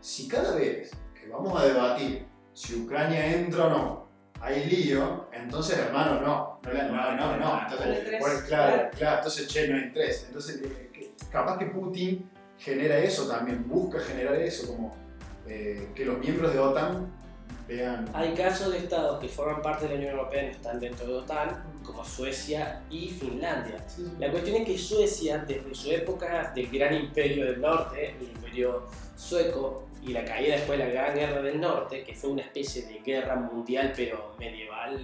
Si cada vez que vamos a debatir si Ucrania entra o no, hay lío, entonces hermano, no, no, no, no, no. Entonces, bueno, claro, claro. entonces che, no hay tres. Entonces, eh, que- capaz que Putin genera eso también, busca generar eso, como eh, que los miembros de OTAN vean. hay casos de estados que forman parte de la Unión Europea y no están dentro de OTAN, como Suecia y Finlandia. Sí. La cuestión es que Suecia, desde su época del gran imperio del norte, el imperio sueco, y la caída después de la Gran Guerra del Norte, que fue una especie de guerra mundial pero medieval,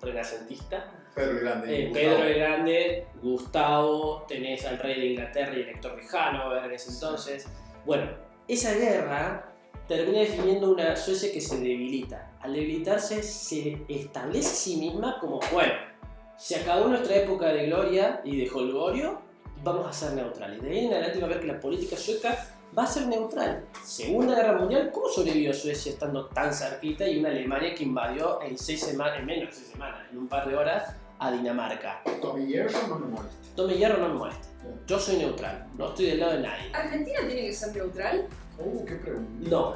renacentista, Pedro el Grande. Eh, Gustavo. Pedro el Grande, Gustavo, tenés al rey de Inglaterra y el Héctor de Hanover en ese entonces. Bueno, esa guerra termina definiendo una Suecia que se debilita. Al debilitarse se establece a sí misma como, bueno, se acabó nuestra época de gloria y de holgorio, vamos a ser neutrales. De ahí en adelante va a ver que la política sueca va a ser neutral. Segunda Guerra Mundial, ¿cómo sobrevivió Suecia estando tan cerquita y una Alemania que invadió en seis semanas, en menos de seis semanas, en un par de horas, a Dinamarca? Tommy Hierro no me molesta. Tome hierro no me molesta. Yo soy neutral, no estoy del lado de nadie. ¿Argentina tiene que ser neutral? Uh, qué pregunta. No.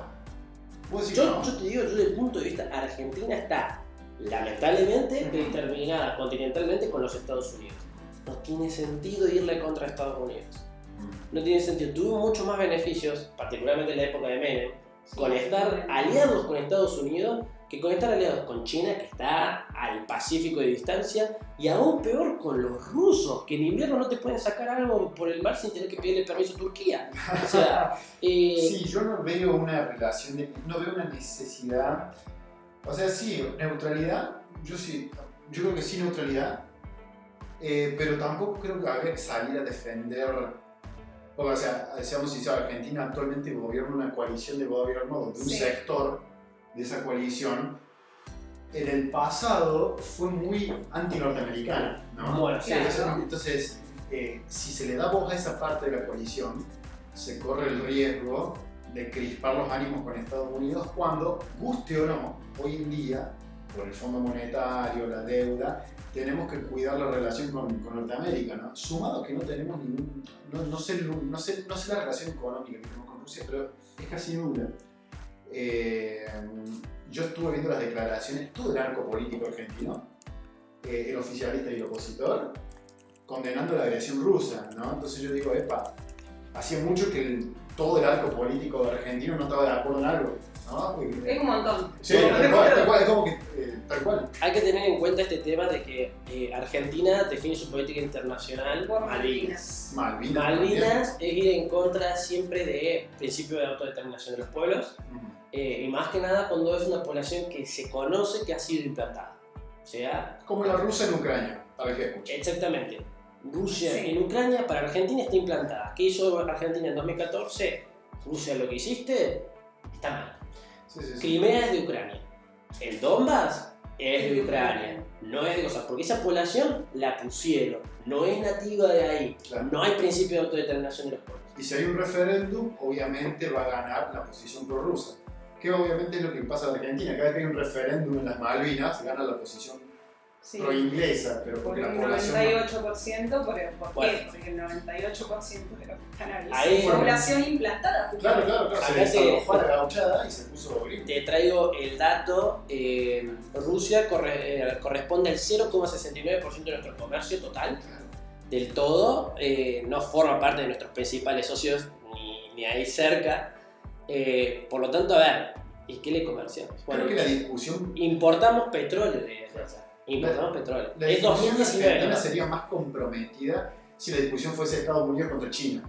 ¿Vos decís Yo, no? yo te digo, yo desde el punto de vista, Argentina está lamentablemente determinada continentalmente con los Estados Unidos. No tiene sentido irle contra Estados Unidos. No tiene sentido. Tuvo muchos más beneficios, particularmente en la época de Menem, con estar aliados con Estados Unidos que con estar aliados con China, que está al Pacífico de distancia, y aún peor con los rusos, que en invierno no te pueden sacar algo por el mar sin tener que pedirle permiso a Turquía. O sea, eh, Sí, yo no veo una relación, de- no veo una necesidad. O sea, sí, neutralidad, yo sí, yo creo que sí neutralidad, eh, pero tampoco creo que haya que salir a defender. Porque, o sea, seamos sinceros, Argentina actualmente gobierna una coalición de gobierno donde un Sí. sector de esa coalición en el pasado fue muy anti-norteamericana, ¿no? bueno, sí, Claro. Entonces, eh, si se le da voz a esa parte de la coalición, se corre el riesgo de crispar los ánimos con Estados Unidos cuando, guste o no, hoy en día, por el Fondo Monetario, la deuda, tenemos que cuidar la relación con, con Norteamérica, ¿no? Sumado que no tenemos ningún, no, no sé, no, sé, no sé la relación económica que tenemos con Rusia, pero es casi nula. Eh, yo estuve viendo las declaraciones, todo el arco político argentino, eh, el oficialista y el opositor, condenando la agresión rusa, ¿no? Entonces yo digo, epa, hacía mucho que el- todo el arco político argentino no estaba de acuerdo en algo, ¿no? Es un montón. Sí, es como que, eh, tal cual. hay que tener en cuenta este tema de que eh, Argentina define su política internacional Por Malvinas. Malvinas. Malvinas es ir en contra siempre del principio de autodeterminación de los pueblos, también. eh, y más que nada cuando es una población que se conoce que ha sido implantada. O sea, Como la rusa en Ucrania, para que escuche. exactamente, Rusia Sí. en Ucrania para Argentina está implantada. ¿Qué hizo Argentina en 2014? Rusia lo que hiciste está mal. Sí, sí, sí. Crimea es de Ucrania. El Donbass es de Ucrania. No es de cosas, porque esa población la pusieron. No es nativa de ahí. Claro. No hay principio de autodeterminación de los pueblos. Y si hay un referéndum, obviamente va a ganar la posición prorrusa. Que obviamente es lo que pasa en Argentina. Cada vez que hay un referéndum en las Malvinas, gana la posición Sí. pro-inglesa, pero Por porque la un población... 98%, ¿por, ¿por Bueno. qué? Porque el 98% de los Ahí- es población implantada. Claro, claro, claro. Se Acá te- desalojó a la gauchada y se puso gringo. Te traigo el dato, eh, Rusia corre- eh, corresponde al 0,69% de nuestro comercio total, del todo, eh, no forma parte de nuestros principales socios ni, ni ahí cerca, Eh, por lo tanto, a ver, ¿y qué le comerciamos? Creo Bueno, que la discusión, importamos petróleo de Rusia, importamos petróleo. la Es discusión 2019, argentina ¿no? sería más comprometida si la discusión fuese Estados Unidos contra China.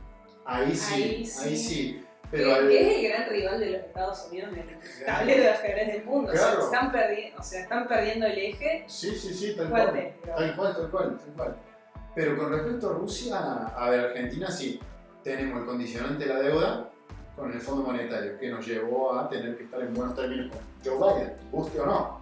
Ahí sí, Ahí sí. ahí sí. Que, Pero al- es el gran rival de los Estados Unidos en el tablero de ajedrez del mundo. O, Claro. sea, están perdiendo, o sea, están perdiendo el eje Sí, sí, sí, tal cual. pero- Tal cual, tal cual, tal cual. Pero con respecto a Rusia, a ver, Argentina sí, tenemos el condicionante de la deuda con el Fondo Monetario, que nos llevó a tener que estar en buenos términos con Joe Biden, guste o no.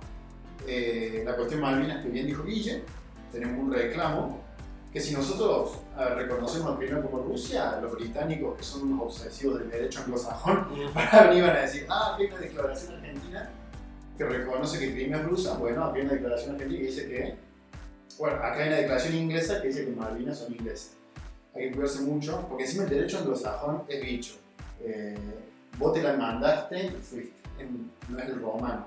Eh, la cuestión Malvinas, que bien dijo Guille, tenemos un reclamo que si nosotros ver, reconocemos al primero como Rusia, los británicos, que son unos obsesivos del derecho anglosajón, para venir van a decir, ah, aquí hay una declaración argentina que reconoce que Crimea es rusa. Bueno, aquí hay una declaración argentina que dice que. Bueno, acá hay una declaración inglesa que dice que Malvinas son inglesas. Hay que cuidarse mucho, porque encima el derecho anglosajón es bicho. Eh, vos te la mandaste fuiste. En- no es el romano.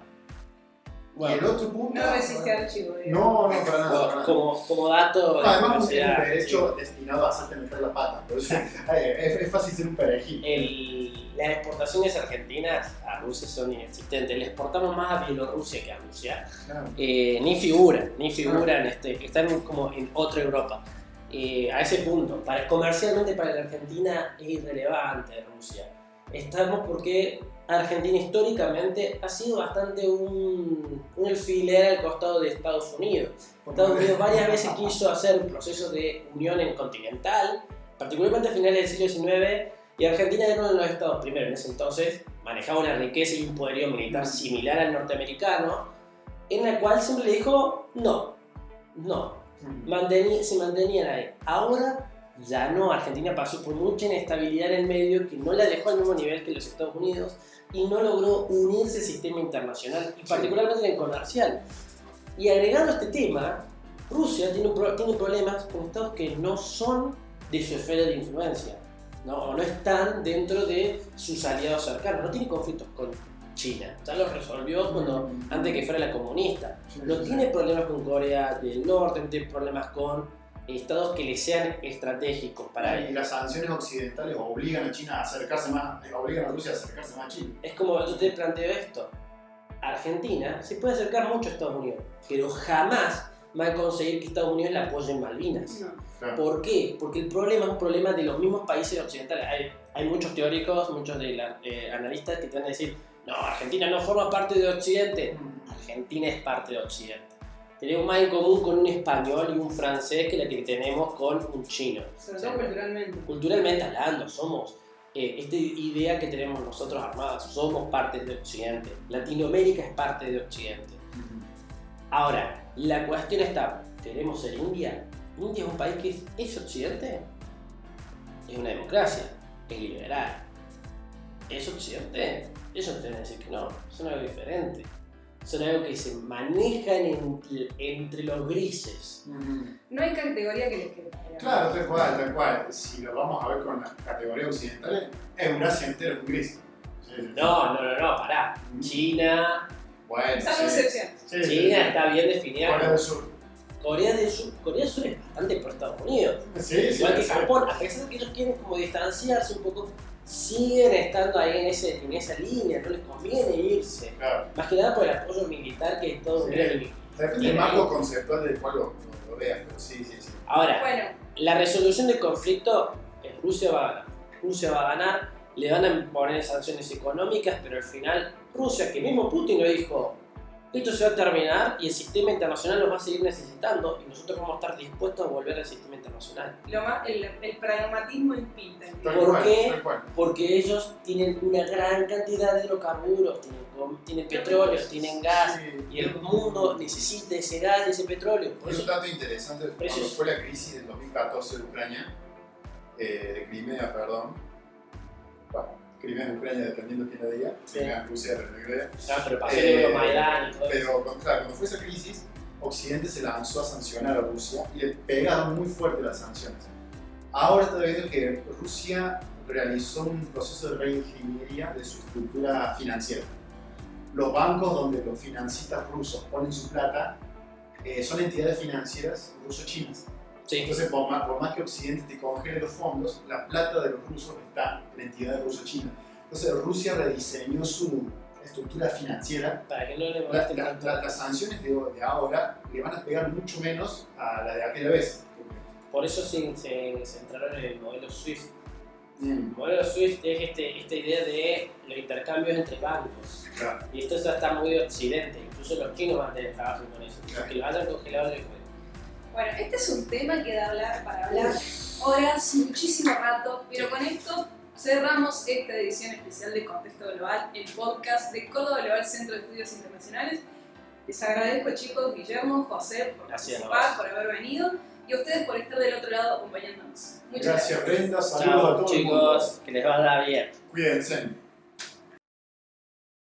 Y el Bueno, otro punto. No resiste archivo. No, no, para nada. para nada. como, como dato No, además, es un derecho destinado a hacerte meter la pata. Por eso eh, es, es fácil ser un perejil. El- las exportaciones argentinas a Rusia son inexistentes. Le exportamos más a Bielorrusia que a Rusia. Claro. Eh, ni figuran, ni figuran, este, están como en otra Europa. Eh, a ese punto, para, comercialmente para la Argentina es irrelevante Rusia. Estamos porque Argentina históricamente ha sido bastante un, un alfiler al costado de Estados Unidos. Estados Unidos varias veces quiso hacer un proceso de unión en continental, particularmente a finales del siglo XIX, y Argentina era uno de los estados, primero en ese entonces, manejaba una riqueza y un poderío militar similar al norteamericano, en la cual siempre le dijo no, no, mantení- se mantenían ahí. Ahora ya no, Argentina pasó por mucha inestabilidad en el medio que no la dejó al mismo nivel que los Estados Unidos y no logró unirse al sistema internacional y particularmente en el comercial. Y agregando este tema, Rusia tiene, un tiene problemas con estados que no son de su esfera de influencia, ¿no? o no están dentro de sus aliados cercanos, no tiene conflictos con China, ya lo resolvió cuando, antes que fuera la comunista. No tiene problemas con Corea del Norte, no tiene problemas con estados que le sean estratégicos para Y él. las sanciones occidentales obligan a China a acercarse más, eh, obligan a Rusia a acercarse más a China. Es como yo te planteo esto. Argentina se puede acercar mucho a Estados Unidos, pero jamás va a conseguir que Estados Unidos la apoye en Malvinas. No. Claro. ¿Por qué? Porque el problema es un problema de los mismos países occidentales. Hay, hay muchos teóricos, muchos de la- eh, analistas que te van a decir, no, Argentina no forma parte de Occidente. Argentina es parte de Occidente. Tenemos más en común con un español y un francés que la que tenemos con un chino. Sobre todo culturalmente. Culturalmente hablando, somos eh, esta idea que tenemos nosotros armadas, somos parte de Occidente. Latinoamérica es parte de Occidente. Ahora, la cuestión está, ¿tenemos el India? India es un país que es, ¿es Occidente? Es una democracia, es liberal. ¿Es Occidente? Ellos te a decir que no, son algo diferente. Son algo que se manejan entre, entre los grises. No hay categoría que les quede. Claro, tal cual, tal cual. Si lo vamos a ver con las categorías occidentales, Eurasia entero es un gris. No, no, no, no, pará. China, Bueno, sí. Sí, China sí. está bien definida. Corea del Sur. Corea del Sur, Corea del Sur es bastante por Estados Unidos. Sí, sí, Igual que sí. Japón, a pesar de que ellos quieren como distanciarse un poco, siguen estando ahí en, ese, en esa línea, no les conviene irse. Claro. Más que nada por el apoyo militar que Estados Sí. Unidos. Depende del marco conceptual del cual lo, lo, lo veas, pero sí, sí, sí. Ahora, Bueno, la resolución del conflicto, Rusia va a ganar. Rusia va a ganar, le van a poner sanciones económicas, pero al final Rusia, que mismo Putin lo dijo, esto se va a terminar y el sistema internacional lo va a seguir necesitando y nosotros vamos a estar dispuestos a volver al sistema internacional. lo más, el, el pragmatismo impinta. ¿Por qué? Porque ellos tienen una gran cantidad de hidrocarburos, tienen, tienen petróleo, tienen gas, Sí. y el mundo necesita ese gas y ese petróleo. Por Es un eso, dato interesante, Eso cuando fue la crisis del 2014 de Ucrania, eh, de Crimea, perdón, bueno, Crimea en Ucrania, dependiendo quién lo diga, Sí. Crimea en Rusia, depende de quién diga. Claro, pero pasó Eh, el Euromaidan y todo. Pero cuando, claro, cuando fue esa crisis, Occidente se lanzó a sancionar a Rusia y le pegaron muy fuerte las sanciones. Ahora está viendo que Rusia realizó un proceso de reingeniería de su estructura financiera. Los bancos donde los financistas rusos ponen su plata eh, son entidades financieras ruso-chinas. Sí, Entonces, por más, por más que Occidente te congele los fondos, la plata de los rusos está en entidades ruso-chinas. Entonces, Rusia rediseñó su estructura financiera para que no le la- la- la- las sanciones de, de ahora le van a pegar mucho menos a la de aquella vez. Por eso se, se centraron en el modelo SWIFT. Mm, El modelo SWIFT es este, esta idea de los intercambios entre bancos. claro. Y esto ya está muy de occidente. Incluso los chinos van a tener trabajo con eso. Claro. Que lo hayan congelado les Bueno, este es un tema que da hablar para hablar horas, muchísimo rato, pero con esto cerramos esta edición especial de Contexto Global, el podcast de Córdoba Global Centro de Estudios Internacionales. Les agradezco chicos, Guillermo, José, por Gracias a participar, por haber venido y a ustedes por estar del otro lado acompañándonos. Muchas Gracias, gracias. Brenda. Saludos a Chao todos. chicos, que les vaya bien. Cuídense.